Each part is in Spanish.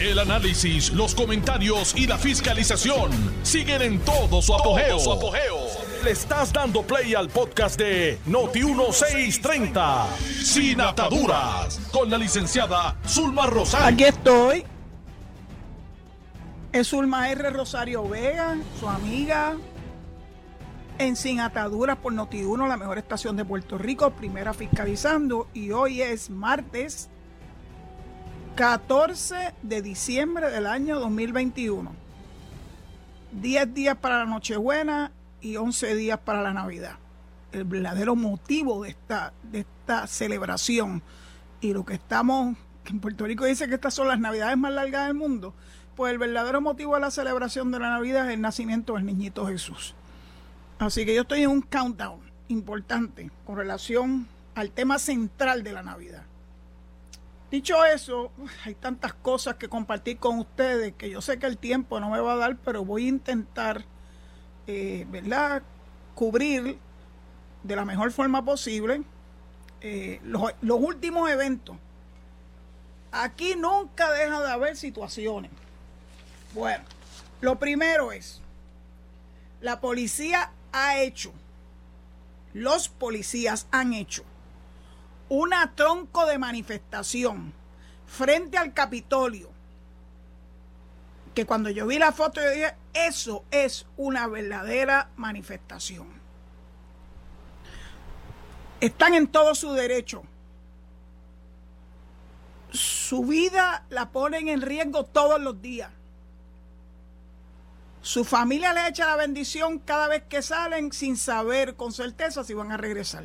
El análisis, los comentarios y la fiscalización siguen en todo su apogeo. Le estás dando play al podcast de Noti1630, Sin Ataduras, con la licenciada Zulma Rosario. Aquí estoy. Es Zulma R. Rosario Vega, su amiga, en Sin Ataduras por Noti1, la mejor estación de Puerto Rico, primera fiscalizando. Y hoy es martes 14 de diciembre del año 2021. 10 días para la Nochebuena y 11 días para la Navidad. El verdadero motivo de esta, de esta celebración y lo que estamos, en Puerto Rico dice que estas son las Navidades más largas del mundo, pues el verdadero motivo de la celebración de la Navidad es el nacimiento del niñito Jesús. Así que yo estoy en un countdown importante con relación al tema central de la Navidad. Dicho eso, hay tantas cosas que compartir con ustedes que yo sé que el tiempo no me va a dar, pero voy a intentar, eh, ¿verdad?, cubrir de la mejor forma posible eh, los, los últimos eventos. Aquí nunca deja de haber situaciones. Bueno, lo primero es, la policía ha hecho, los policías han hecho una tronco de manifestación frente al Capitolio, que cuando yo vi la foto yo dije, eso es una verdadera manifestación. Están en todo su derecho. Su vida la ponen en riesgo todos los días. Su familia le echa la bendición cada vez que salen sin saber con certeza si van a regresar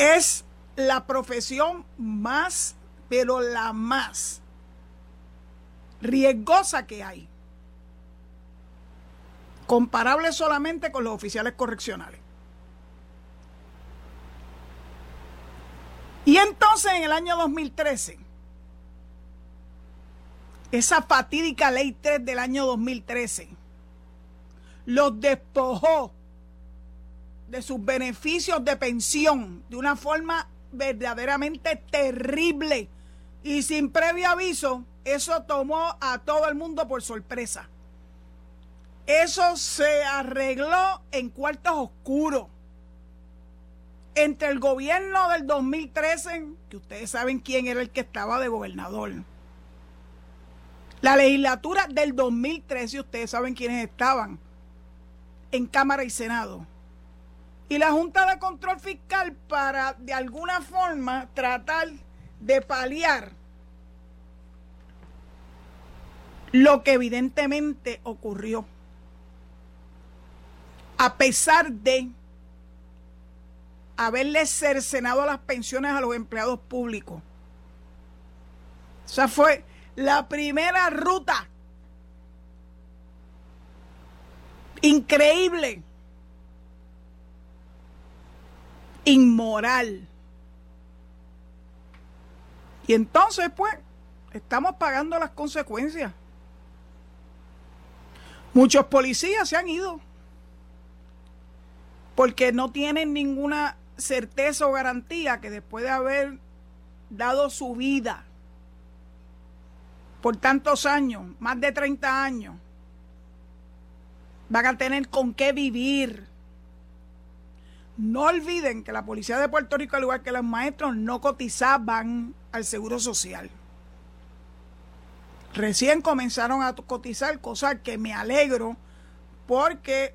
es la profesión más, pero la más riesgosa que hay. Comparable solamente con los oficiales correccionales. Y entonces en el año 2013, esa fatídica ley 3 del año 2013 los despojó de sus beneficios de pensión de una forma verdaderamente terrible y sin previo aviso, eso tomó a todo el mundo por sorpresa. Eso se arregló en cuartos oscuros. Entre el gobierno del 2013, que ustedes saben quién era el que estaba de gobernador. La legislatura del 2013, ustedes saben quiénes estaban en Cámara y Senado y la Junta de Control Fiscal para de alguna forma tratar de paliar lo que evidentemente ocurrió. A pesar de haberle cercenado las pensiones a los empleados públicos. Esa fue la primera ruta. Increíble inmoral. Y entonces, pues, estamos pagando las consecuencias. Muchos policías se han ido porque no tienen ninguna certeza o garantía que después de haber dado su vida por tantos años, más de 30 años, van a tener con qué vivir no olviden que la policía de Puerto Rico, al igual que los maestros, no cotizaban al seguro social. Recién comenzaron a cotizar, cosa que me alegro porque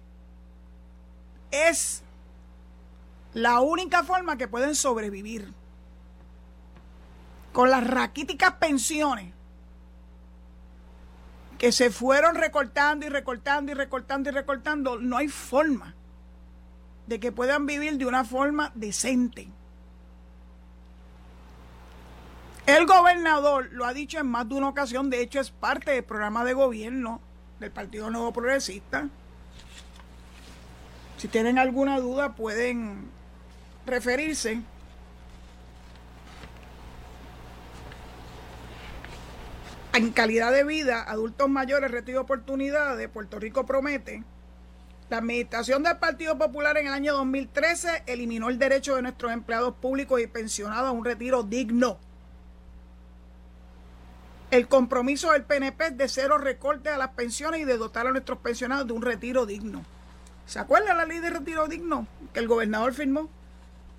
es la única forma que pueden sobrevivir. Con las raquíticas pensiones que se fueron recortando y recortando y recortando y recortando, no hay forma de que puedan vivir de una forma decente. El gobernador lo ha dicho en más de una ocasión, de hecho es parte del programa de gobierno del Partido Nuevo Progresista. Si tienen alguna duda pueden referirse. En calidad de vida, adultos mayores, retiro de oportunidades, Puerto Rico promete la administración del Partido Popular en el año 2013 eliminó el derecho de nuestros empleados públicos y pensionados a un retiro digno. El compromiso del PNP es de cero recortes a las pensiones y de dotar a nuestros pensionados de un retiro digno. ¿Se acuerda la ley de retiro digno que el gobernador firmó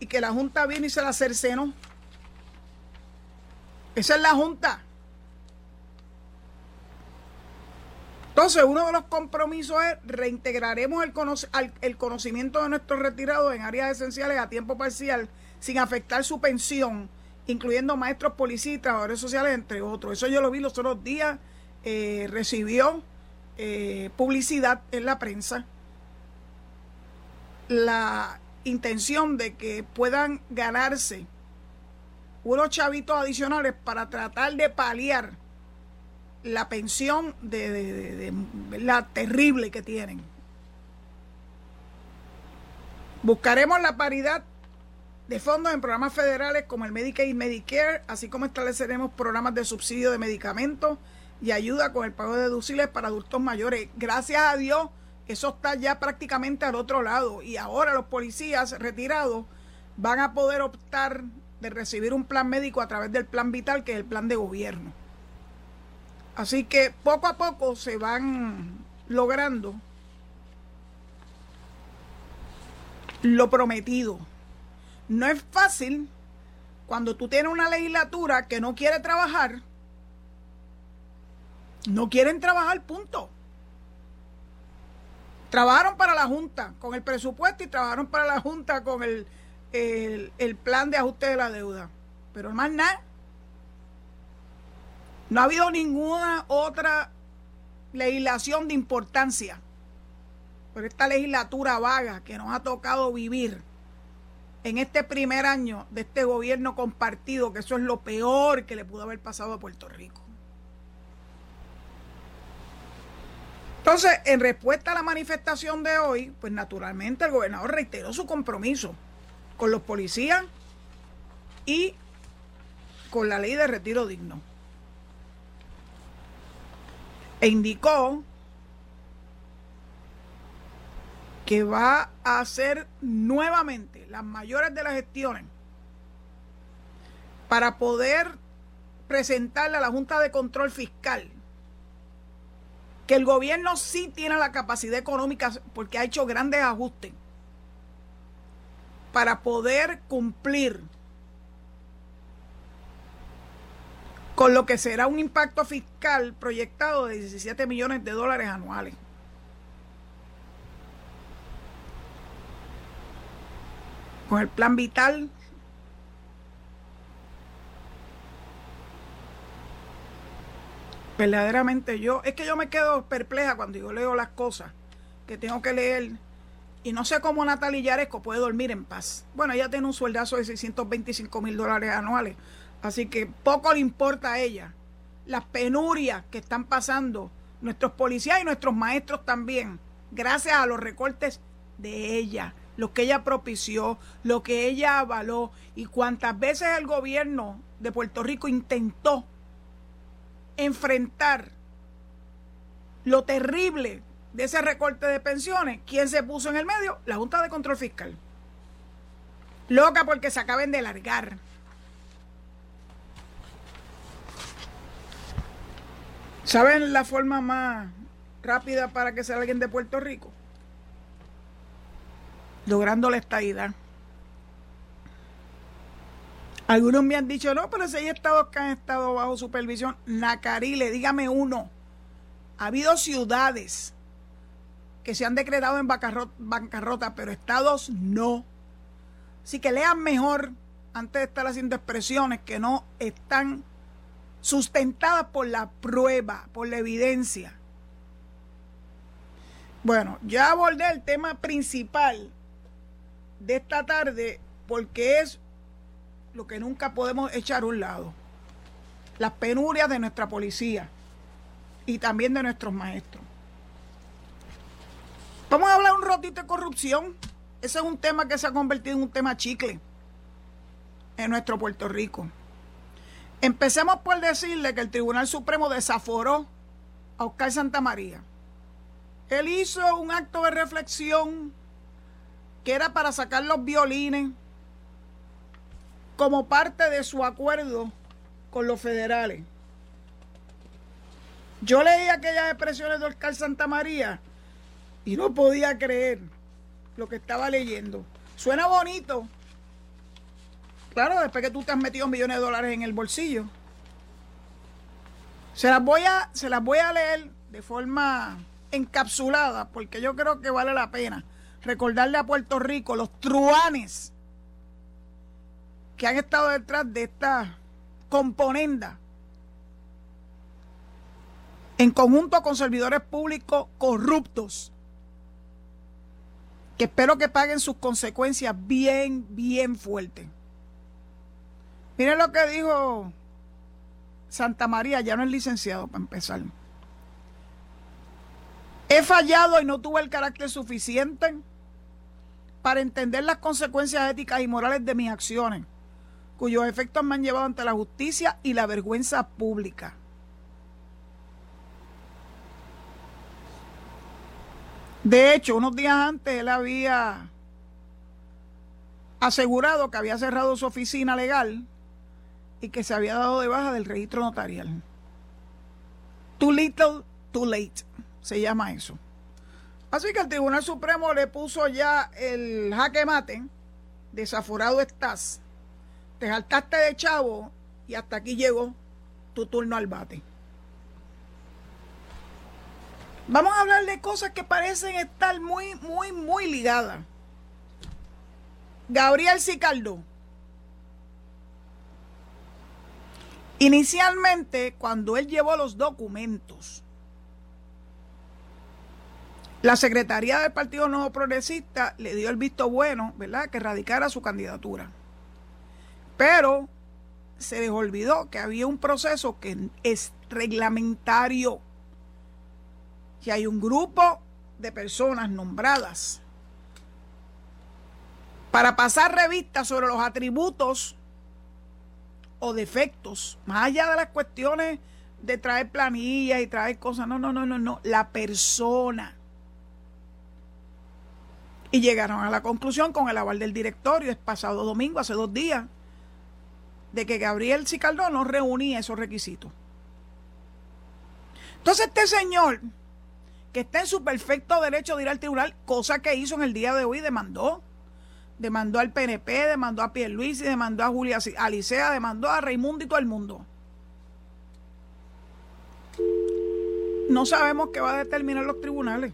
y que la Junta viene y se la cercenó? Esa es la Junta. Entonces, uno de los compromisos es reintegraremos el, conocimiento de nuestros retirados en áreas esenciales a tiempo parcial sin afectar su pensión, incluyendo maestros, policías trabajadores sociales, entre otros. Eso yo lo vi los otros días, eh, recibió eh, publicidad en la prensa. La intención de que puedan ganarse unos chavitos adicionales para tratar de paliar la pensión de, la terrible que tienen. Buscaremos la paridad de fondos en programas federales como el Medicaid y Medicare, así como estableceremos programas de subsidio de medicamentos y ayuda con el pago de deducibles para adultos mayores. Gracias a Dios, eso está ya prácticamente al otro lado y ahora los policías retirados van a poder optar de recibir un plan médico a través del plan vital, que es el plan de gobierno. Así que poco a poco se van logrando lo prometido. No es fácil cuando tú tienes una legislatura que no quiere trabajar. No quieren trabajar, punto. Trabajaron para la Junta con el presupuesto y trabajaron para la Junta con el, el, plan de ajuste de la deuda. Pero más nada. No ha habido ninguna otra legislación de importancia por esta legislatura vaga que nos ha tocado vivir en este primer año de este gobierno compartido, que eso es lo peor que le pudo haber pasado a Puerto Rico. Entonces, en respuesta a la manifestación de hoy, pues naturalmente el gobernador reiteró su compromiso con los policías y con la ley de retiro digno. E indicó que va a hacer nuevamente las mayores de las gestiones para poder presentarle a la Junta de Control Fiscal que el gobierno sí tiene la capacidad económica porque ha hecho grandes ajustes para poder cumplir con lo que será un impacto fiscal proyectado de 17 millones de dólares anuales. Con el plan vital verdaderamente yo, es que yo me quedo perpleja cuando yo leo las cosas que tengo que leer y no sé cómo Natalia Yaresco puede dormir en paz. Bueno, ella tiene un sueldazo de 625 mil dólares anuales, así que poco le importa a ella las penurias que están pasando nuestros policías y nuestros maestros también, gracias a los recortes de ella, lo que ella propició, lo que ella avaló y cuántas veces el gobierno de Puerto Rico intentó enfrentar lo terrible de ese recorte de pensiones, ¿quién se puso en el medio? La Junta de Control Fiscal. Loca porque se acaben de largar. ¿Saben la forma más rápida para que sea alguien de Puerto Rico? Logrando la estadidad. Algunos me han dicho, no, pero si hay estados que han estado bajo supervisión, Nacarile, dígame uno. Ha habido ciudades que se han decretado en bancarrota, pero estados no. Así que lean mejor antes de estar haciendo expresiones que no están sustentadas por la prueba, por la evidencia. Bueno, ya abordé el tema principal de esta tarde porque es lo que nunca podemos echar a un lado. Las penurias de nuestra policía y también de nuestros maestros. Vamos a hablar un ratito de corrupción. Ese es un tema que se ha convertido en un tema chicle en nuestro Puerto Rico. Empecemos por decirle que el Tribunal Supremo desaforó a Oscar Santamaría. Él hizo un acto de reflexión que era para sacar los violines como parte de su acuerdo con los federales. Yo leí aquellas expresiones de Oscar Santa María y no podía creer lo que estaba leyendo. Suena bonito. Claro, después que tú te has metido millones de dólares en el bolsillo. Se las voy a, se las voy a leer de forma encapsulada porque yo creo que vale la pena recordarle a Puerto Rico los truanes que han estado detrás de esta componenda en conjunto con servidores públicos corruptos que espero que paguen sus consecuencias bien, bien fuertes. Miren lo que dijo Santa María, ya no es licenciado para empezar. He fallado y no tuve el carácter suficiente para entender las consecuencias éticas y morales de mis acciones, cuyos efectos me han llevado ante la justicia y la vergüenza pública. De hecho, unos días antes él había asegurado que había cerrado su oficina legal y que se había dado de baja del registro notarial. Too little, too late, se llama eso. Así que el Tribunal Supremo le puso ya el jaque mate, desaforado estás, te saltaste de chavo y hasta aquí llegó tu turno al bate. Vamos a hablar de cosas que parecen estar muy, muy, muy ligadas. Gabriel Sicaldo. Inicialmente, cuando él llevó los documentos, la Secretaría del Partido Nuevo Progresista le dio el visto bueno, ¿verdad?, que radicara su candidatura. Pero se les olvidó que había un proceso que es reglamentario que hay un grupo de personas nombradas para pasar revistas sobre los atributos o defectos, más allá de las cuestiones de traer planillas y traer cosas, no, no, no, no, no, la persona. Y llegaron a la conclusión con el aval del directorio, es pasado domingo, hace dos días, de que Gabriel Cicaldón no reunía esos requisitos. Entonces este señor que está en su perfecto derecho de ir al tribunal, cosa que hizo en el día de hoy, demandó. Demandó al PNP, demandó a Pierluisi, demandó a Julia Alicea, demandó a Raimundo y todo el mundo. No sabemos qué va a determinar los tribunales.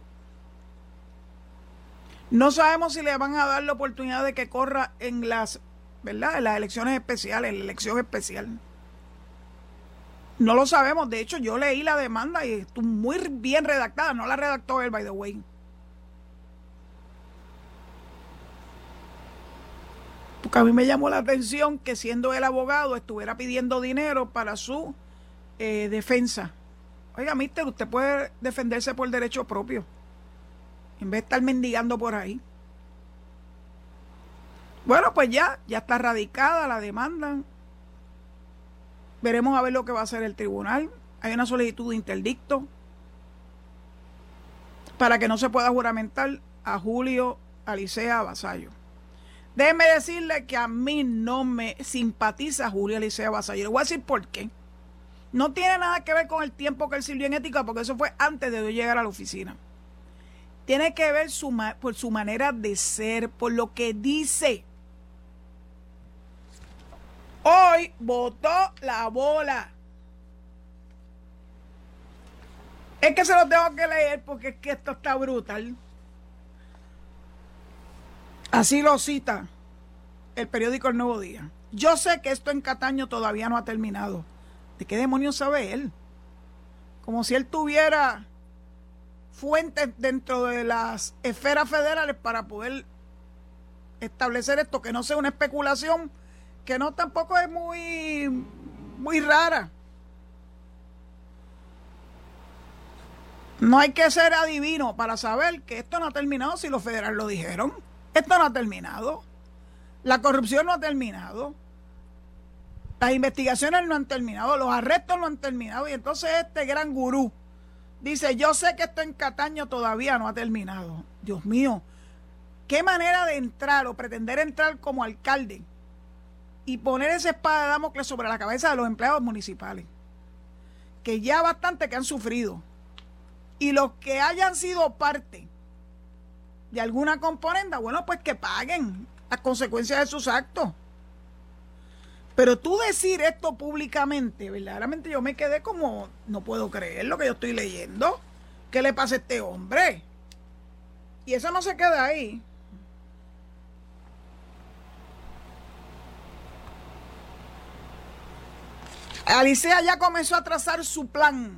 No sabemos si le van a dar la oportunidad de que corra en las, ¿verdad? En las elecciones especiales, en la elección especial. No lo sabemos. De hecho, yo leí la demanda y estuvo muy bien redactada. No la redactó él, by the way. Porque a mí me llamó la atención que siendo el abogado estuviera pidiendo dinero para su eh, defensa. Oiga, mister, usted puede defenderse por derecho propio. En vez de estar mendigando por ahí. Bueno, pues ya, ya está radicada la demanda. Veremos a ver lo que va a hacer el tribunal. Hay una solicitud de interdicto para que no se pueda juramentar a Julio Alicea Vasallo. Déjeme decirle que a mí no me simpatiza Julio Alicea Vasallo. Le voy a decir por qué. No tiene nada que ver con el tiempo que él sirvió en ética, porque eso fue antes de llegar a la oficina. Tiene que ver su, por su manera de ser, por lo que dice. Hoy votó la bola. Es que se lo tengo que leer porque es que esto está brutal. Así lo cita el periódico El Nuevo Día. Yo sé que esto en Cataño todavía no ha terminado. ¿De qué demonios sabe él? Como si él tuviera fuentes dentro de las esferas federales para poder establecer esto, que no sea una especulación que no tampoco es muy, muy rara. No hay que ser adivino para saber que esto no ha terminado si los federales lo dijeron. Esto no ha terminado. La corrupción no ha terminado. Las investigaciones no han terminado. Los arrestos no han terminado. Y entonces este gran gurú dice, yo sé que esto en Cataño todavía no ha terminado. Dios mío, qué manera de entrar o pretender entrar como alcalde y poner esa espada de Damocles sobre la cabeza de los empleados municipales. que ya bastante que han sufrido. Y los que hayan sido parte de alguna componenda, bueno, pues que paguen las consecuencias de sus actos. Pero tú decir esto públicamente, verdaderamente yo me quedé como, no puedo creer lo que yo estoy leyendo. ¿Qué le pasa a este hombre? Y eso no se queda ahí. Alicea ya comenzó a trazar su plan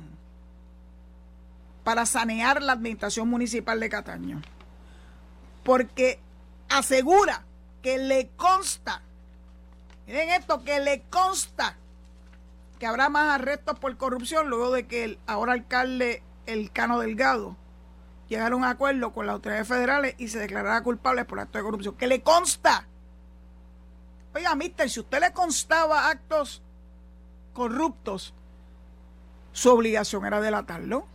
para sanear la administración municipal de Cataño. Porque asegura que le consta, miren esto, que le consta que habrá más arrestos por corrupción luego de que el ahora alcalde El Cano Delgado llegara a un acuerdo con las autoridades federales y se declarara culpable por actos de corrupción. Que le consta. Oiga, mister, si usted le constaba actos corruptos, su obligación era delatarlo.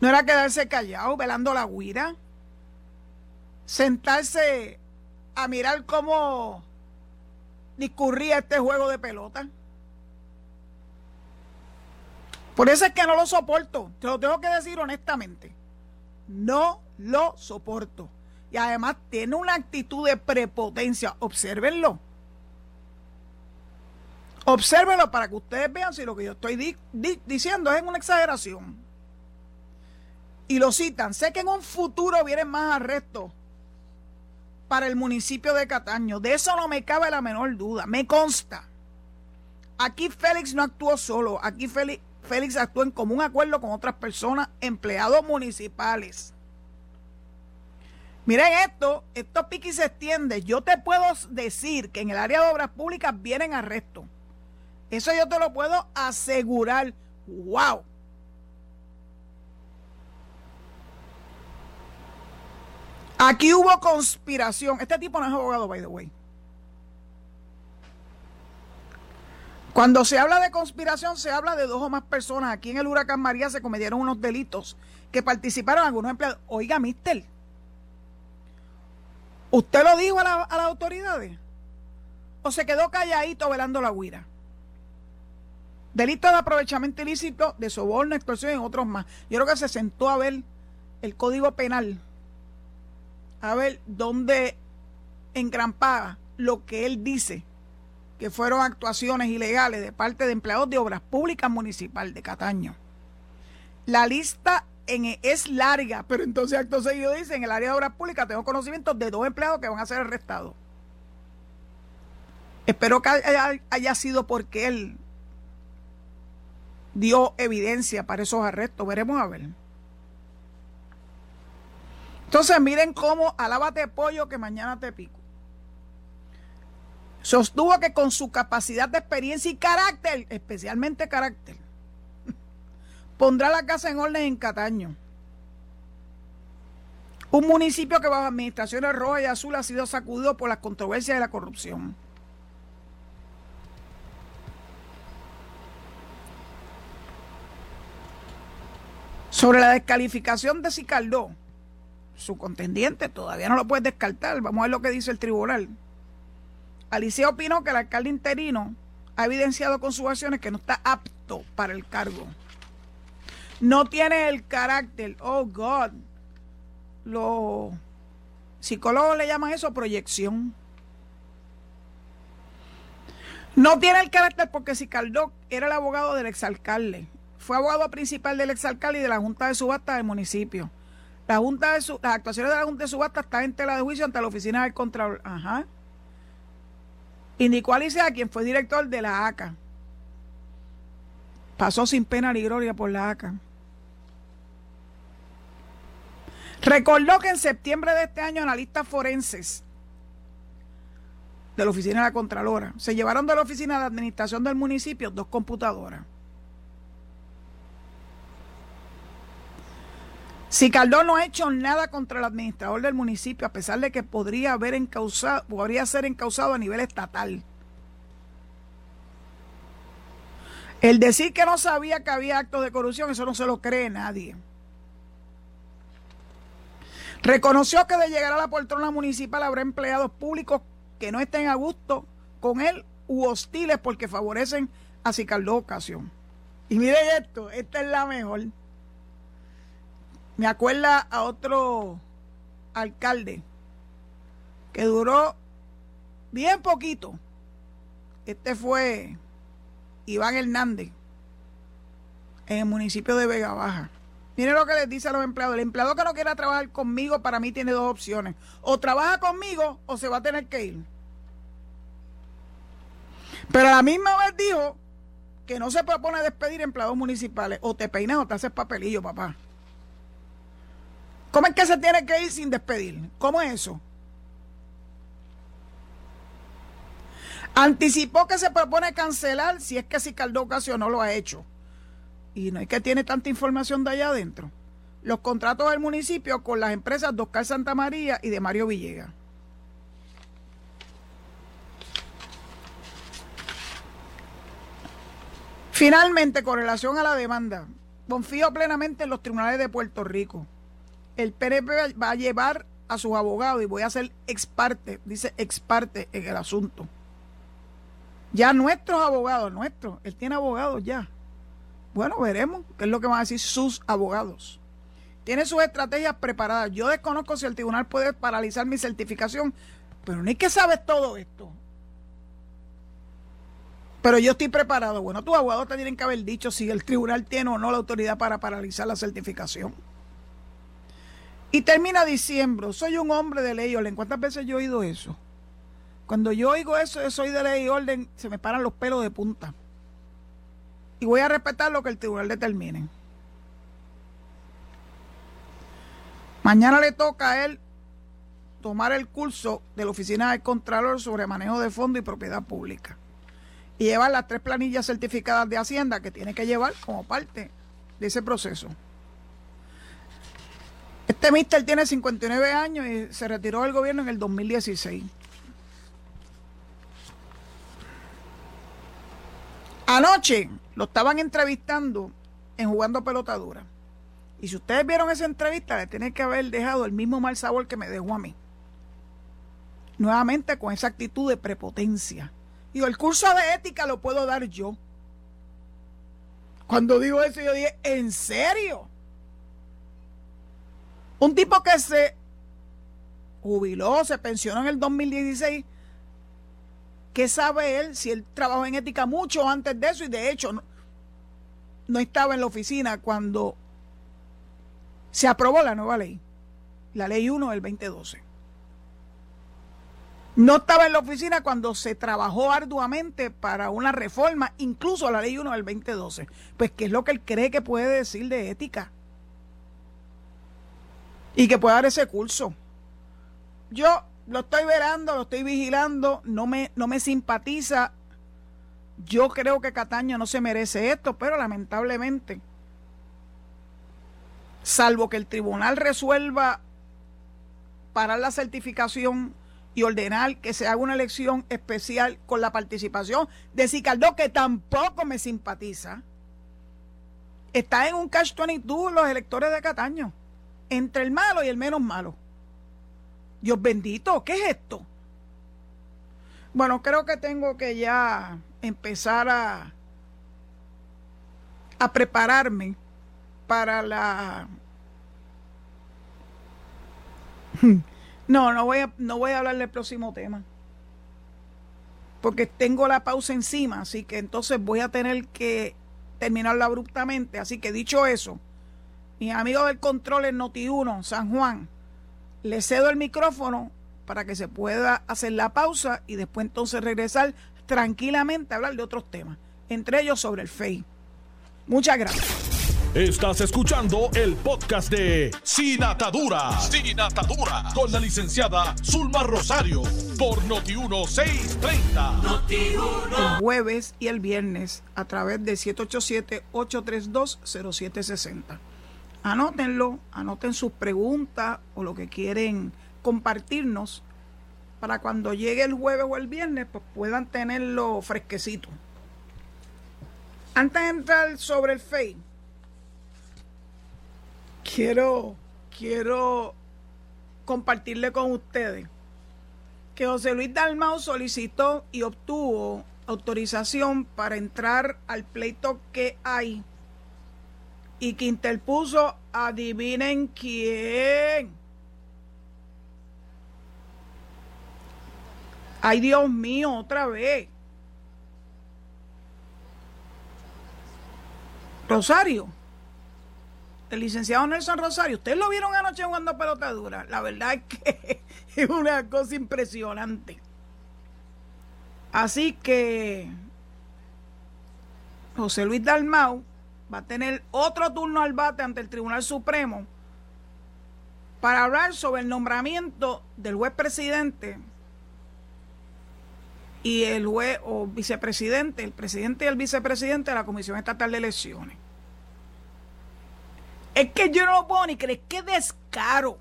No era quedarse callado, velando la guira. Sentarse a mirar cómo discurría este juego de pelota. Por eso es que no lo soporto. Te lo tengo que decir honestamente. No lo soporto. Y además tiene una actitud de prepotencia. Obsérvenlo. Obsérvenlo para que ustedes vean si lo que yo estoy diciendo es una exageración. Y lo citan. Sé que en un futuro vienen más arrestos para el municipio de Cataño. De eso no me cabe la menor duda. Me consta. Aquí Félix no actuó solo. Aquí Félix, Félix actuó en común acuerdo con otras personas, empleados municipales. Miren esto, esto pique y se extiende. Yo te puedo decir que en el área de obras públicas vienen arrestos. Eso yo te lo puedo asegurar. ¡Wow! Aquí hubo conspiración. Este tipo no es abogado, by the way. Cuando se habla de conspiración, se habla de dos o más personas. Aquí en el huracán María se cometieron unos delitos que participaron algunos empleados. Oiga, mister, ¿usted lo dijo a, las autoridades? ¿O se quedó calladito velando la huira? Delito de aprovechamiento ilícito, de soborno, extorsión y otros más. Yo creo que se sentó a ver el código penal, a ver dónde engrampada lo que él dice que fueron actuaciones ilegales de parte de empleados de obras públicas municipal de Cataño. La lista e, es larga, pero entonces acto seguido dice, en el área de obras públicas tengo conocimiento de dos empleados que van a ser arrestados. Espero que haya sido porque él dio evidencia para esos arrestos. Veremos a ver. Entonces miren cómo alábate pollo que mañana te pico. Sostuvo que con su capacidad de experiencia y carácter, especialmente carácter, pondrá la casa en orden en Cataño. Un municipio que bajo administraciones roja y azul ha sido sacudido por las controversias de la corrupción. Sobre la descalificación de Sicardó, su contendiente todavía no lo puede descartar. Vamos a ver lo que dice el tribunal. Alicia opinó que el alcalde interino ha evidenciado con sus acciones que no está apto para el cargo. No tiene el carácter. Oh, God. Los psicólogos le llaman eso proyección. No tiene el carácter porque Sicardó era el abogado del exalcalde fue abogado principal del exalcalde y de la Junta de Subasta del municipio. La junta de las actuaciones de la Junta de Subasta están en tela de juicio ante la oficina del Contralor. Ajá. Indicó a quien fue director de la ACA. Pasó sin pena ni gloria por la ACA. Recordó que en septiembre de este año analistas forenses de la oficina de la Contralora se llevaron de la oficina de administración del municipio dos computadoras. Si Caldón no ha hecho nada contra el administrador del municipio, a pesar de que podría, haber encausado, podría ser encausado a nivel estatal. El decir que no sabía que había actos de corrupción, eso no se lo cree nadie. Reconoció que de llegar a la poltrona municipal habrá empleados públicos que no estén a gusto con él u hostiles porque favorecen a Cicaldó Ocasión. Y miren esto, esta es la mejor. Me acuerda a otro alcalde que duró bien poquito. Este fue Iván Hernández en el municipio de Vega Baja. Miren lo que les dice a los empleados. El empleado que no quiera trabajar conmigo, para mí tiene dos opciones. O trabaja conmigo o se va a tener que ir. Pero a la misma vez dijo que no se propone despedir empleados municipales. O te peinas o te haces papelillo, papá. ¿Cómo es que se tiene que ir sin despedir? ¿Cómo es eso? Anticipó que se propone cancelar si es que si Ocasio no lo ha hecho. Y no es que tiene tanta información de allá adentro. Los contratos del municipio con las empresas de Oscar Santa María y de Mario Villegas. Finalmente, con relación a la demanda, confío plenamente en los tribunales de Puerto Rico. El PNP va a llevar a sus abogados y voy a ser ex parte, dice ex parte en el asunto. Ya nuestros abogados, nuestros, él tiene abogados ya. Bueno, veremos qué es lo que van a decir sus abogados. Tiene sus estrategias preparadas. Yo desconozco si el tribunal puede paralizar mi certificación, pero es que sabes todo esto. Pero yo estoy preparado. Bueno, tus abogados te tienen que haber dicho si el tribunal tiene o no la autoridad para paralizar la certificación. Y termina diciendo, soy un hombre de ley orden. ¿Cuántas veces yo he oído eso? Cuando yo oigo eso, soy de ley y orden, se me paran los pelos de punta. Y voy a respetar lo que el tribunal determine. Mañana le toca a él tomar el curso de la Oficina del Contralor sobre manejo de fondo y propiedad pública. Y llevar las tres planillas certificadas de Hacienda que tiene que llevar como parte de ese proceso. Este mister tiene 59 años y se retiró del gobierno en el 2016. Anoche lo estaban entrevistando en Jugando Pelotadura. Y si ustedes vieron esa entrevista, le tiene que haber dejado el mismo mal sabor que me dejó a mí. Nuevamente con esa actitud de prepotencia. Digo, el curso de ética lo puedo dar yo. Cuando digo eso, yo dije, ¿en serio? Un tipo que se jubiló, se pensionó en el 2016 ¿Qué sabe él si él trabajó en ética mucho antes de eso y de hecho no, estaba en la oficina cuando se aprobó la nueva ley, la ley 1 del 2012? No estaba en la oficina cuando se trabajó arduamente para una reforma, incluso la ley 1 del 2012. Pues, ¿qué es lo que él cree que puede decir de ética? Y que pueda dar ese curso. Yo lo estoy verando, lo estoy vigilando, no me, no me simpatiza. Yo creo que Cataño no se merece esto, pero lamentablemente, salvo que el tribunal resuelva parar la certificación y ordenar que se haga una elección especial con la participación de Cicaldó, que tampoco me simpatiza, está en un catch 22 los electores de Cataño, entre el malo y el menos malo. Dios bendito, ¿qué es esto? Bueno, creo que tengo que ya empezar a, a prepararme para la... No, no voy, a, no voy a hablar del próximo tema. Porque tengo la pausa encima, así que entonces voy a tener que terminarlo abruptamente. Así que dicho eso, mis amigos del control en Noti1, San Juan, le cedo el micrófono para que se pueda hacer la pausa y después entonces regresar tranquilamente a hablar de otros temas, entre ellos sobre el FEI. Muchas gracias. Estás escuchando el podcast de Sin Atadura. Sin Atadura. Con la licenciada Zulma Rosario. Por Noti1630. Noti el jueves y el viernes a través de 787-832-0760 anótenlo, anoten sus preguntas o lo que quieren compartirnos para cuando llegue el jueves o el viernes pues puedan tenerlo fresquecito. Antes de entrar sobre el FEI, quiero, quiero compartirle con ustedes que José Luis Dalmau solicitó y obtuvo autorización para entrar al pleito que hay y que interpuso, adivinen quién. Ay, Dios mío, otra vez. Rosario. El licenciado Nelson Rosario. Ustedes lo vieron anoche jugando pelota dura. La verdad es que es una cosa impresionante. Así que José Luis Dalmau va a tener otro turno al bate ante el Tribunal Supremo para hablar sobre el nombramiento del juez presidente y el juez o vicepresidente, el presidente y el vicepresidente de la Comisión Estatal de Elecciones. Es que yo no lo puedo ni creer, qué descaro.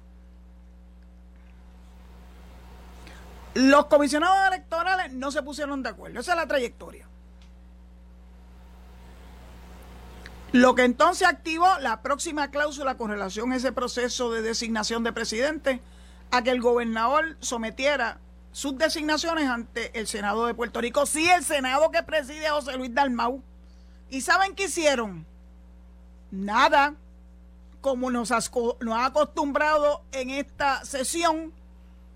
Los comisionados electorales no se pusieron de acuerdo, esa es la trayectoria. Lo que entonces activó la próxima cláusula con relación a ese proceso de designación de presidente, a que el gobernador sometiera sus designaciones ante el Senado de Puerto Rico. Sí, el Senado que preside José Luis Dalmau. ¿Y saben qué hicieron? Nada. Como nos, nos ha acostumbrado en esta sesión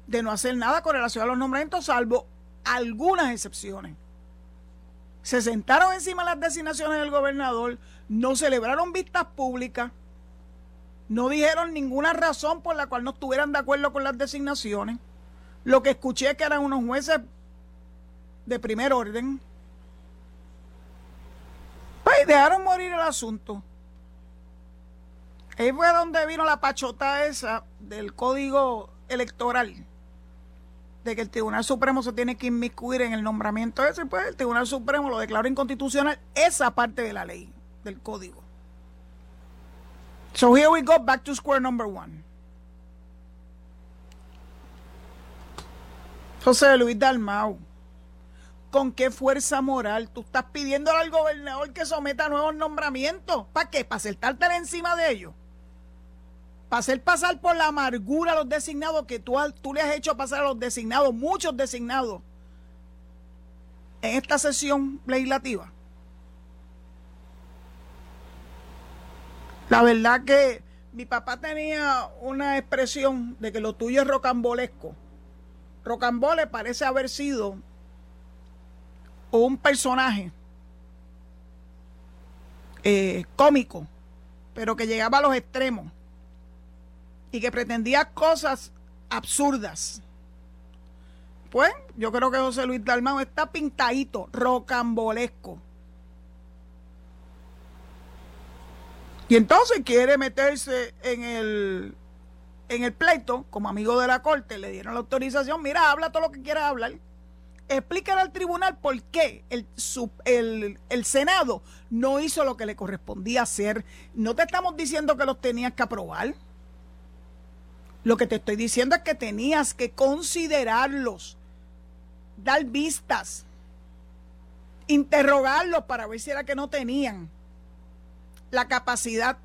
de no hacer nada con relación a los nombramientos, salvo algunas excepciones. Se sentaron encima las designaciones del gobernador, no celebraron vistas públicas, no dijeron ninguna razón por la cual no estuvieran de acuerdo con las designaciones. Lo que escuché es que eran unos jueces de primer orden. Pues dejaron morir el asunto. Ahí fue donde vino la pachota esa del código electoral. De que el Tribunal Supremo se tiene que inmiscuir en el nombramiento ese, pues el Tribunal Supremo lo declaró inconstitucional esa parte de la ley, del código. So here we go back to square number one. José Luis Dalmau, ¿con qué fuerza moral tú estás pidiendo al gobernador que someta nuevos nombramientos? ¿Para qué? ¿Para sentarte encima de ellos? ¿Para hacer pasar por la amargura a los designados que tú, tú le has hecho pasar a los designados, muchos designados, en esta sesión legislativa? La verdad que mi papá tenía una expresión de que lo tuyo es rocambolesco Rocambole parece haber sido un personaje eh, cómico, pero que llegaba a los extremos y que pretendía cosas absurdas. Pues yo creo que José Luis Dalmau está pintadito, rocambolesco. Y entonces quiere meterse en el en el pleito, como amigo de la corte, le dieron la autorización, mira, habla todo lo que quieras hablar. Explícale al tribunal por qué el, el, el, Senado no hizo lo que le correspondía hacer. No te estamos diciendo que los tenías que aprobar. Lo que te estoy diciendo es que tenías que considerarlos, dar vistas, interrogarlos para ver si era que no tenían la capacidad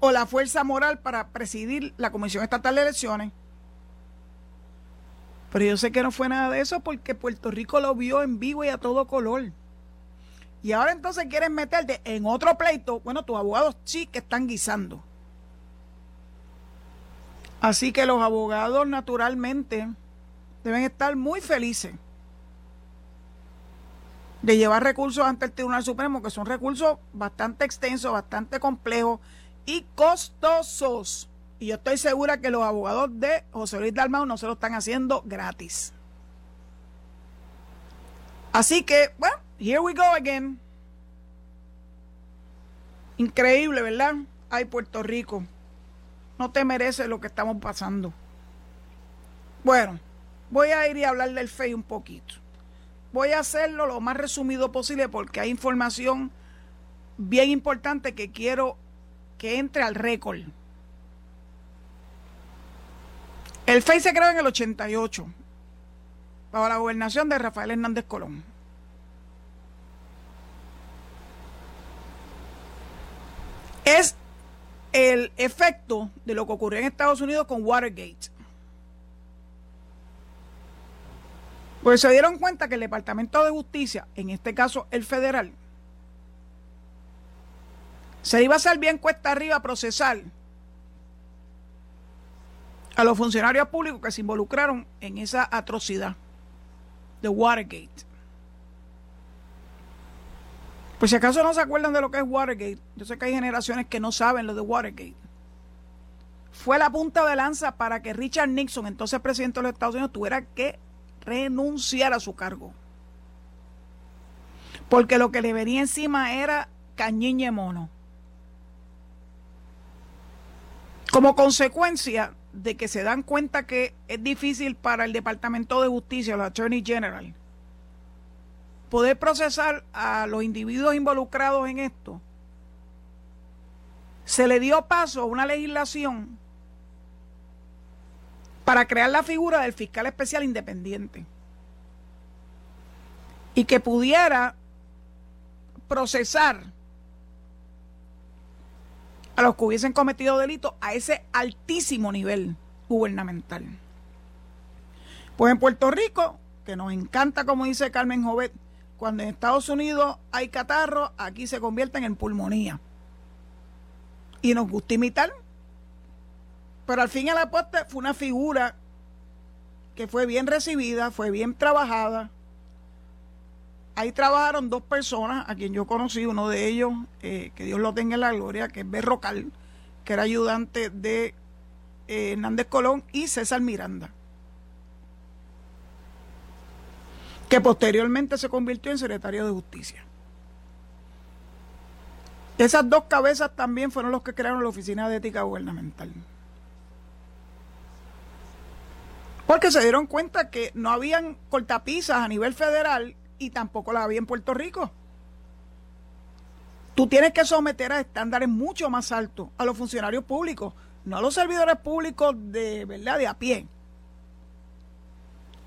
o la fuerza moral para presidir la Comisión Estatal de Elecciones. Pero yo sé que no fue nada de eso porque Puerto Rico lo vio en vivo y a todo color. Y ahora entonces quieren meterte en otro pleito. Bueno, tus abogados sí que están guisando. Así que los abogados naturalmente deben estar muy felices de llevar recursos ante el Tribunal Supremo, que son recursos bastante extensos, bastante complejos y costosos. Y yo estoy segura que los abogados de José Luis Dalmau no se lo están haciendo gratis. Así que, bueno, here we go again. Increíble, ¿verdad? Ay, Puerto Rico. No te mereces lo que estamos pasando. Bueno, voy a ir y hablar del FEI un poquito. Voy a hacerlo lo más resumido posible porque hay información bien importante que quiero que entre al récord. El FEI se creó en el 88 bajo la gobernación de Rafael Hernández Colón. Es el efecto de lo que ocurrió en Estados Unidos con Watergate. Pues se dieron cuenta que el Departamento de Justicia, en este caso el federal, se iba a hacer bien cuesta arriba a procesar a los funcionarios públicos que se involucraron en esa atrocidad de Watergate. Pues si acaso no se acuerdan de lo que es Watergate, yo sé que hay generaciones que no saben lo de Watergate. Fue la punta de lanza para que Richard Nixon, entonces presidente de los Estados Unidos, tuviera que renunciar a su cargo. Porque lo que le venía encima era cañiñe mono. Como consecuencia de que se dan cuenta que es difícil para el Departamento de Justicia, el Attorney General, poder procesar a los individuos involucrados en esto, se le dio paso a una legislación para crear la figura del fiscal especial independiente y que pudiera procesar a los que hubiesen cometido delitos a ese altísimo nivel gubernamental. Pues en Puerto Rico, que nos encanta, como dice Carmen Jovet, cuando en Estados Unidos hay catarro, aquí se convierten en pulmonía. Y nos gusta imitar. Pero al fin y al poste fue una figura que fue bien recibida, fue bien trabajada, ahí trabajaron dos personas a quien yo conocí, uno de ellos, eh, que Dios lo tenga en la gloria, que es Berrocal, que era ayudante de eh, Hernández Colón, y César Miranda, que posteriormente se convirtió en secretario de Justicia. Esas dos cabezas también fueron los que crearon la Oficina de Ética Gubernamental. Porque se dieron cuenta que no habían cortapisas a nivel federal y tampoco la había en Puerto Rico. Tú tienes que someter a estándares mucho más altos a los funcionarios públicos, no a los servidores públicos de verdad de a pie,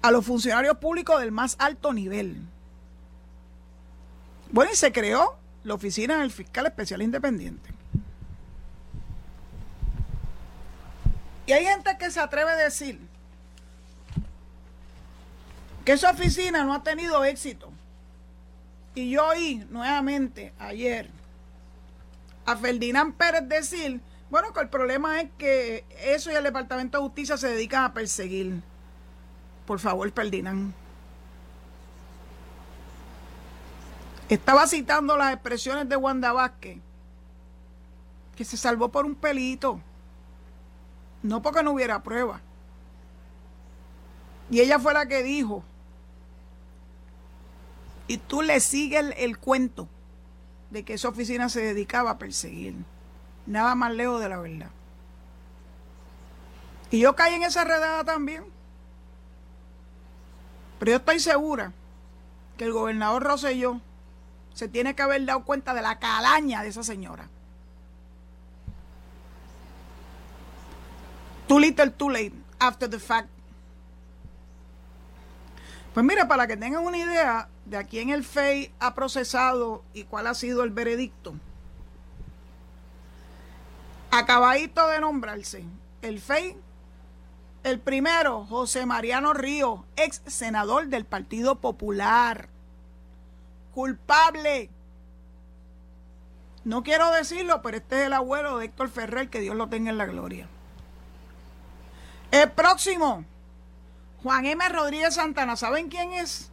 a los funcionarios públicos del más alto nivel. Bueno, y se creó la oficina del fiscal especial independiente. Y hay gente que se atreve a decir que esa oficina no ha tenido éxito. Y yo oí nuevamente ayer a Ferdinand Pérez decir, bueno, que el problema es que eso y el Departamento de Justicia se dedican a perseguir. Por favor, Ferdinand. Estaba citando las expresiones de Wanda Vázquez, que se salvó por un pelito, no porque no hubiera prueba. Y ella fue la que dijo y tú le sigues el, cuento de que esa oficina se dedicaba a perseguir. Nada más lejos de la verdad. Y yo caí en esa redada también. Pero yo estoy segura que el gobernador Rosselló se tiene que haber dado cuenta de la calaña de esa señora. Too little, too late, after the fact. Pues mira, para que tengan una idea de a quién el FEI ha procesado y cuál ha sido el veredicto. Acabadito de nombrarse, el FEI, el primero, José Mariano Río, ex senador del Partido Popular, culpable. No quiero decirlo, pero este es el abuelo de Héctor Ferrer, que Dios lo tenga en la gloria. El próximo, Juan M. Rodríguez Santana, ¿saben quién es?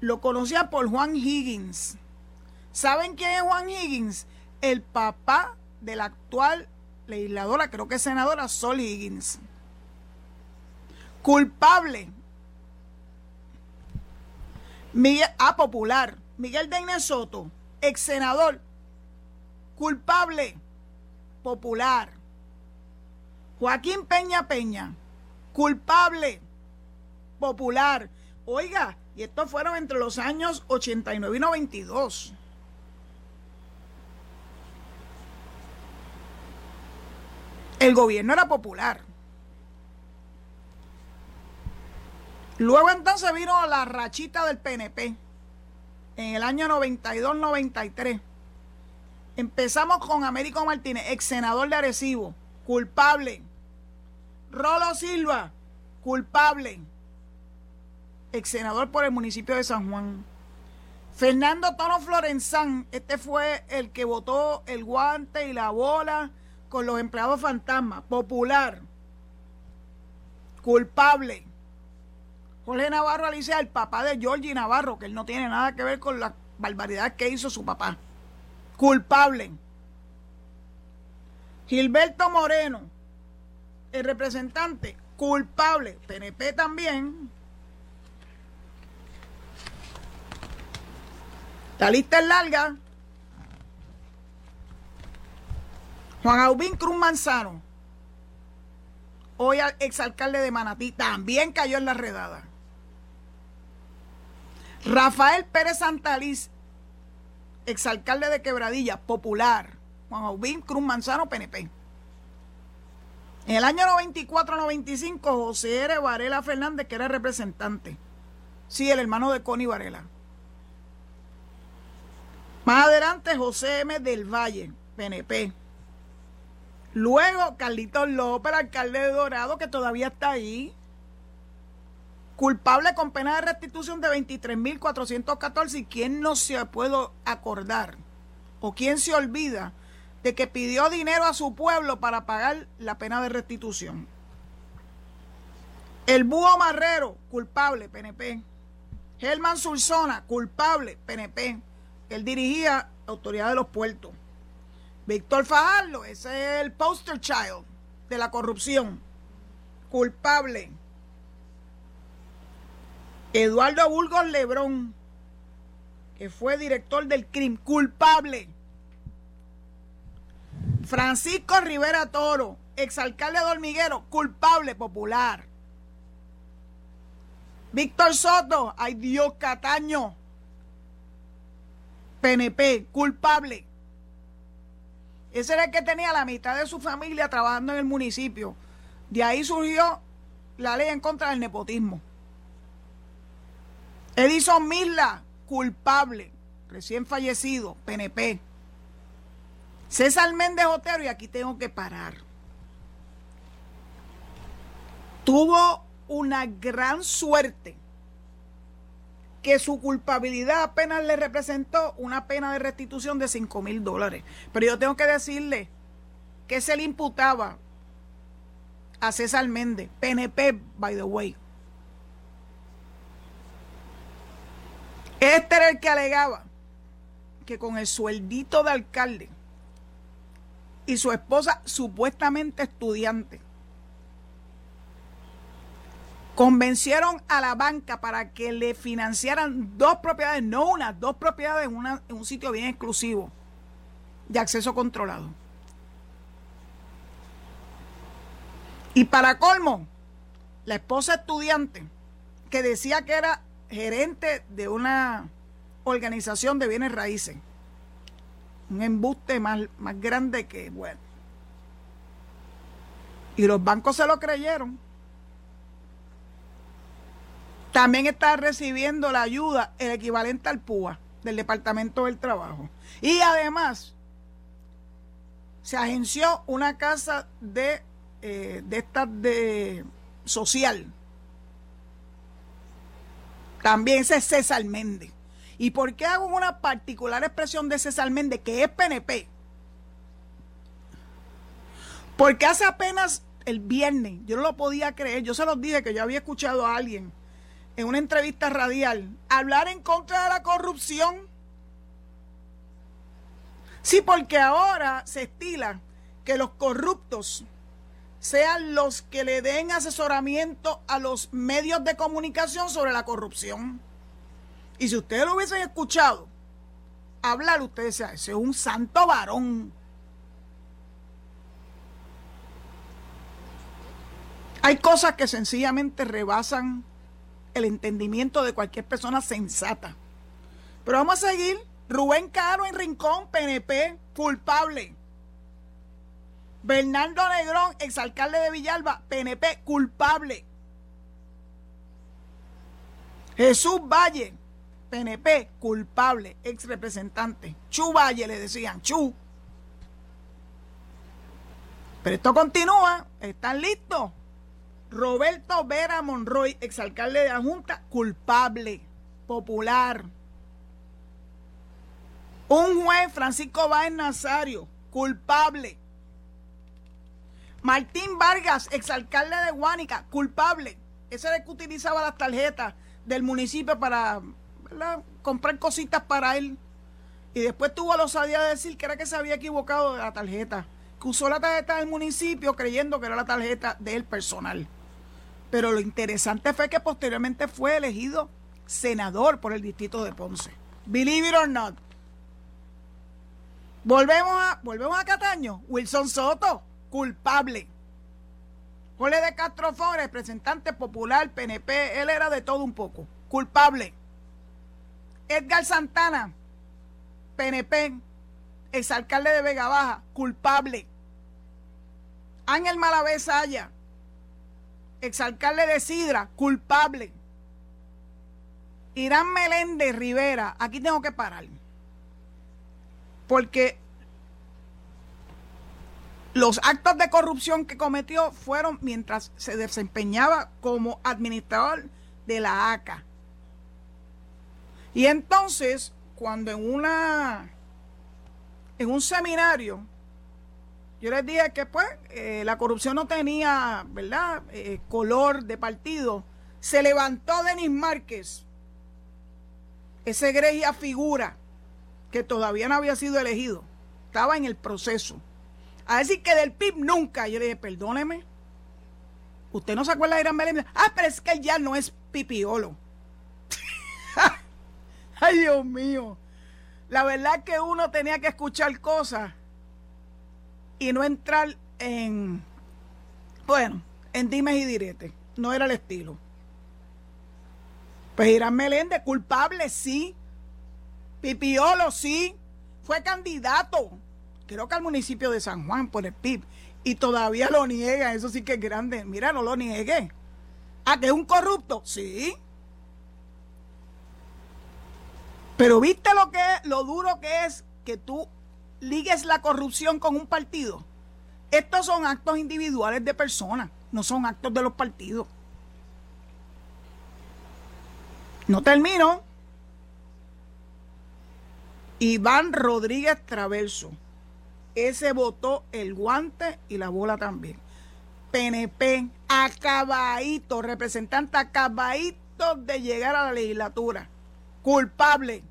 Lo conocía por Juan Higgins. ¿Saben quién es Juan Higgins? El papá de la actual legisladora, creo que senadora, Sol Higgins. Culpable. Miguel, ah, popular. Miguel de Soto, ex senador. Culpable. Popular. Joaquín Peña Peña. Culpable popular. Oiga, y estos fueron entre los años 89 y 92. El gobierno era popular. Luego entonces vino la rachita del PNP en el año 92-93. Empezamos con Américo Martínez, ex senador de Arecibo, culpable. Rolo Silva, culpable ex senador por el municipio de San Juan. Fernando Tono Florenzán, este fue el que votó el guante y la bola con los empleados fantasma, popular, culpable. Jorge Navarro Alicia, el papá de Georgie Navarro, que él no tiene nada que ver con la barbaridad que hizo su papá. Culpable. Gilberto Moreno, el representante, culpable. PNP también. La lista es larga. Juan Aubín Cruz Manzano, hoy exalcalde de Manatí, también cayó en la redada. Rafael Pérez Santaliz, exalcalde de Quebradilla, popular. Juan Aubín Cruz Manzano, PNP. En el año 94-95, José R. Varela Fernández, que era representante. Sí, el hermano de Connie Varela. Más adelante, José M. del Valle, PNP. Luego, Carlitos López, alcalde de Dorado, que todavía está ahí. Culpable con pena de restitución de 23.414. ¿Y quién no se puede acordar? ¿O quién se olvida de que pidió dinero a su pueblo para pagar la pena de restitución? El Búho Marrero, culpable, PNP. Germán Sulzona, culpable, PNP. Él dirigía Autoridad de los Puertos. Víctor Fajardo, es el poster child de la corrupción. Culpable. Eduardo Burgos Lebrón, que fue director del crimen, culpable. Francisco Rivera Toro, exalcalde de Hormiguero, culpable popular. Víctor Soto, ay Dios Cataño, PNP, culpable. Ese era el que tenía la mitad de su familia trabajando en el municipio. De ahí surgió la ley en contra del nepotismo. Edison Misla, culpable, recién fallecido, PNP. César Méndez Otero, y aquí tengo que parar. Tuvo una gran suerte que su culpabilidad apenas le representó una pena de restitución de 5 mil dólares. Pero yo tengo que decirle que se le imputaba a César Méndez, PNP, by the way. Este era el que alegaba que con el sueldito de alcalde y su esposa supuestamente estudiante convencieron a la banca para que le financiaran dos propiedades, no una, dos propiedades en, un sitio bien exclusivo de acceso controlado. Y para colmo, la esposa estudiante, que decía que era gerente de una organización de bienes raíces, un embuste más, más grande que, bueno. Y los bancos se lo creyeron también está recibiendo la ayuda, el equivalente al PUA del Departamento del Trabajo. Y además, se agenció una casa de, eh, de estas de social. También ese es César Méndez. ¿Y por qué hago una particular expresión de César Méndez, que es PNP? Porque hace apenas el viernes, yo no lo podía creer, yo se los dije que yo había escuchado a alguien en una entrevista radial, hablar en contra de la corrupción. Sí, porque ahora se estila que los corruptos sean los que le den asesoramiento a los medios de comunicación sobre la corrupción. Y si ustedes lo hubiesen escuchado hablar, ustedes decían, ese es un santo varón. Hay cosas que sencillamente rebasan el entendimiento de cualquier persona sensata. Pero vamos a seguir. Rubén Caro en Rincón, PNP, culpable. Bernardo Negrón, exalcalde de Villalba, PNP, culpable. Jesús Valle, PNP, culpable, ex representante. Chu Valle le decían, Chu. Pero esto continúa, están listos. Roberto Vera Monroy, exalcalde de la Junta, culpable, popular. Un juez, Francisco Báez Nazario, culpable. Martín Vargas, exalcalde de Guánica, culpable. Ese era el que utilizaba las tarjetas del municipio para comprar cositas para él. Y después tuvo la osadía de decir que era que se había equivocado de la tarjeta. Que usó la tarjeta del municipio creyendo que era la tarjeta del personal. Pero lo interesante fue que posteriormente fue elegido senador por el distrito de Ponce. Believe it or not. Volvemos a, volvemos a Cataño. Wilson Soto, culpable. Jorge de Castro representante popular, PNP, él era de todo un poco. Culpable. Edgar Santana, PNP, exalcalde de Vega Baja, culpable. Ángel Malavé Saya, exalcalde de Sidra, culpable. Irán Meléndez Rivera, aquí tengo que parar. Porque los actos de corrupción que cometió fueron mientras se desempeñaba como administrador de la ACA. Y entonces, cuando en una en un seminario yo les dije que pues eh, la corrupción no tenía, ¿verdad?, eh, color de partido. Se levantó Denis Márquez, ese egregia figura que todavía no había sido elegido, estaba en el proceso. A decir que del PIB nunca. Yo le dije, perdóneme. Usted no se acuerda de Irán Belén. Ah, pero es que ya no es pipiolo. Ay, Dios mío. La verdad es que uno tenía que escuchar cosas y no entrar en, bueno, en dimes y diretes. No era el estilo. Pues Irán Meléndez, culpable, sí. Pipiolo, sí. Fue candidato, creo que al municipio de San Juan por el PIB. Y todavía lo niega, eso sí que es grande. Mira, no lo niegue. ¿A que es un corrupto? Sí. Pero viste lo que lo duro que es que tú ligues la corrupción con un partido. Estos son actos individuales de personas, no son actos de los partidos. No termino. Iván Rodríguez Traverso. Ese votó el guante y la bola también. PNP, acabadito, representante acabadito de llegar a la legislatura. Culpable.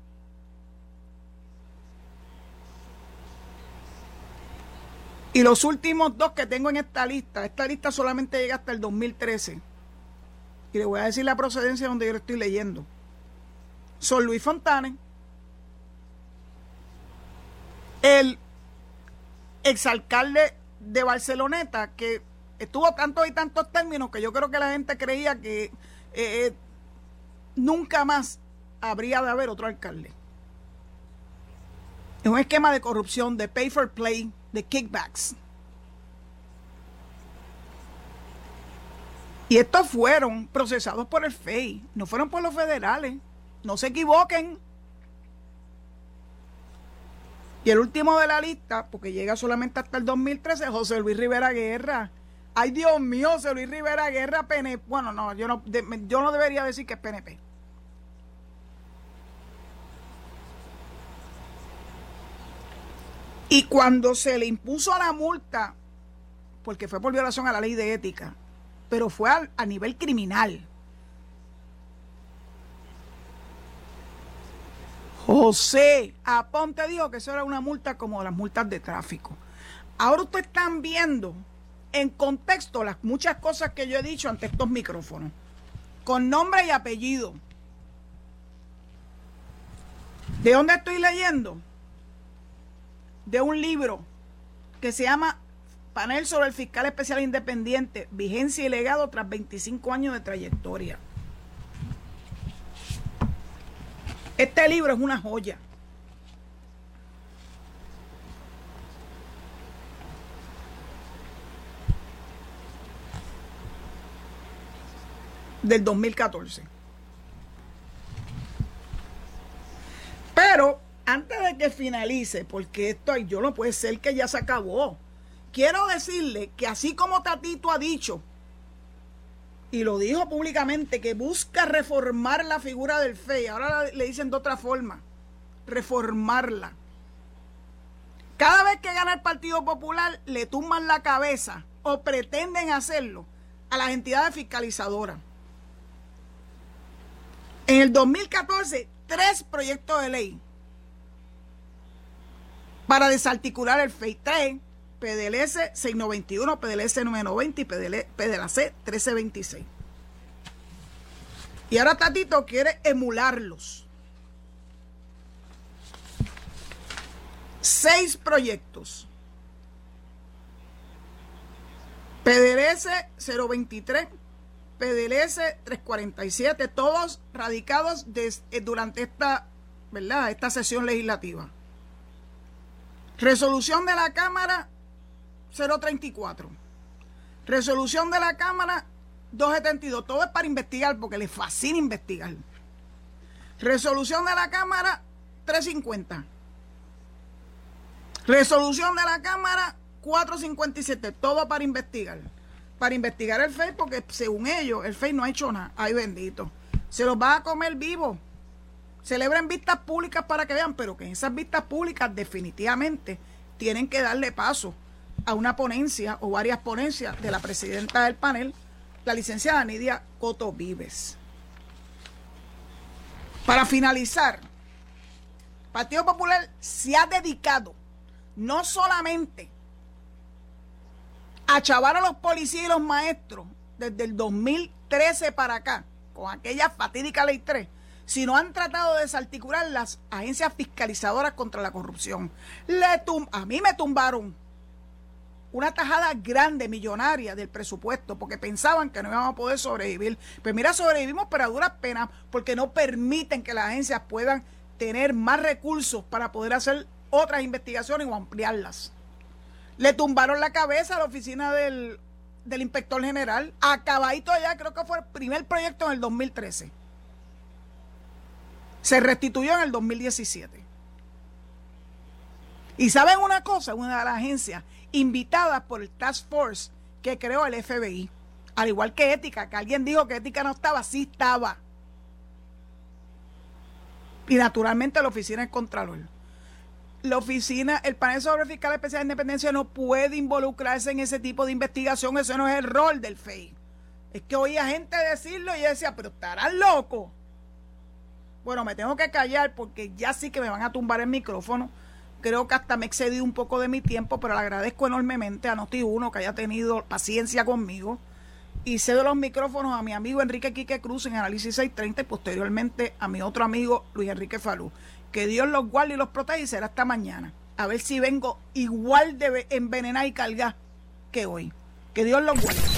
Y los últimos dos que tengo en esta lista, esta lista solamente llega hasta el 2013. Y le voy a decir la procedencia donde yo lo estoy leyendo. Son Luis Fontane, el exalcalde de Barceloneta, que estuvo tantos y tantos términos que yo creo que la gente creía que eh, eh, nunca más habría de haber otro alcalde. Es un esquema de corrupción, de pay for play, de kickbacks. Y estos fueron procesados por el FEI, no fueron por los federales. No se equivoquen. Y el último de la lista, porque llega solamente hasta el 2013, José Luis Rivera Guerra. Ay, Dios mío, José Luis Rivera Guerra, PNP. Bueno, no, yo no, yo no debería decir que es PNP. Y cuando se le impuso la multa, porque fue por violación a la ley de ética, pero fue a, nivel criminal. José Aponte dijo que eso era una multa como las multas de tráfico. Ahora ustedes están viendo en contexto las muchas cosas que yo he dicho ante estos micrófonos, con nombre y apellido. ¿De dónde estoy leyendo? De un libro que se llama Panel sobre el fiscal especial independiente, vigencia y legado tras 25 años de trayectoria. Este libro es una joya. del 2014. Pero antes de que finalice, porque esto yo no puede ser que ya se acabó. Quiero decirle que así como Tatito ha dicho y lo dijo públicamente, que busca reformar la figura del FEI. Ahora le dicen de otra forma, reformarla. Cada vez que gana el Partido Popular, le tumban la cabeza o pretenden hacerlo a las entidades fiscalizadoras. En el 2014, tres proyectos de ley para desarticular el FEI. Tres, PDLS 691, PDLS 990 y PDLC 1326. Y ahora Tatito quiere emularlos. Seis proyectos. PDLS 023, PDLS 347, todos radicados durante esta, ¿verdad? esta sesión legislativa. Resolución de la Cámara 034. Resolución de la Cámara 272. Todo es para investigar porque le fascina investigar. Resolución de la Cámara 350. Resolución de la Cámara 457. Todo para investigar. Para investigar el FEI porque según ellos el FEI no ha hecho nada. Ay bendito. Se los va a comer vivo. Celebren vistas públicas para que vean, pero que en esas vistas públicas definitivamente tienen que darle paso a una ponencia o varias ponencias de la presidenta del panel, la licenciada Nidia Coto Vives. Para finalizar, Partido Popular se ha dedicado no solamente a chavar a los policías y los maestros desde el 2013 para acá, con aquella fatídica ley 3, sino han tratado de desarticular las agencias fiscalizadoras contra la corrupción. Le a mí me tumbaron una tajada grande, millonaria del presupuesto, porque pensaban que no íbamos a poder sobrevivir. Pues mira, sobrevivimos, pero a duras penas, porque no permiten que las agencias puedan tener más recursos para poder hacer otras investigaciones o ampliarlas. Le tumbaron la cabeza a la oficina del, del inspector general. Acabadito ya, creo que fue el primer proyecto en el 2013. Se restituyó en el 2017. Y saben una cosa, una de las agencias invitadas por el Task Force que creó el FBI. Al igual que ética, que alguien dijo que ética no estaba, sí estaba. Y naturalmente la oficina del Contralor. La oficina, el panel sobre fiscal especial de independencia no puede involucrarse en ese tipo de investigación, eso no es el rol del FEI. Es que oía gente decirlo y yo decía, pero estarán locos. Bueno, me tengo que callar porque ya sí que me van a tumbar el micrófono Creo que hasta me excedí un poco de mi tiempo, pero le agradezco enormemente a Noti1 que haya tenido paciencia conmigo. Y cedo los micrófonos a mi amigo Enrique Quique Cruz en Análisis 630 y posteriormente a mi otro amigo Luis Enrique Falú. Que Dios los guarde y los proteja y será hasta mañana. A ver si vengo igual de envenenada y cargada que hoy. Que Dios los guarde.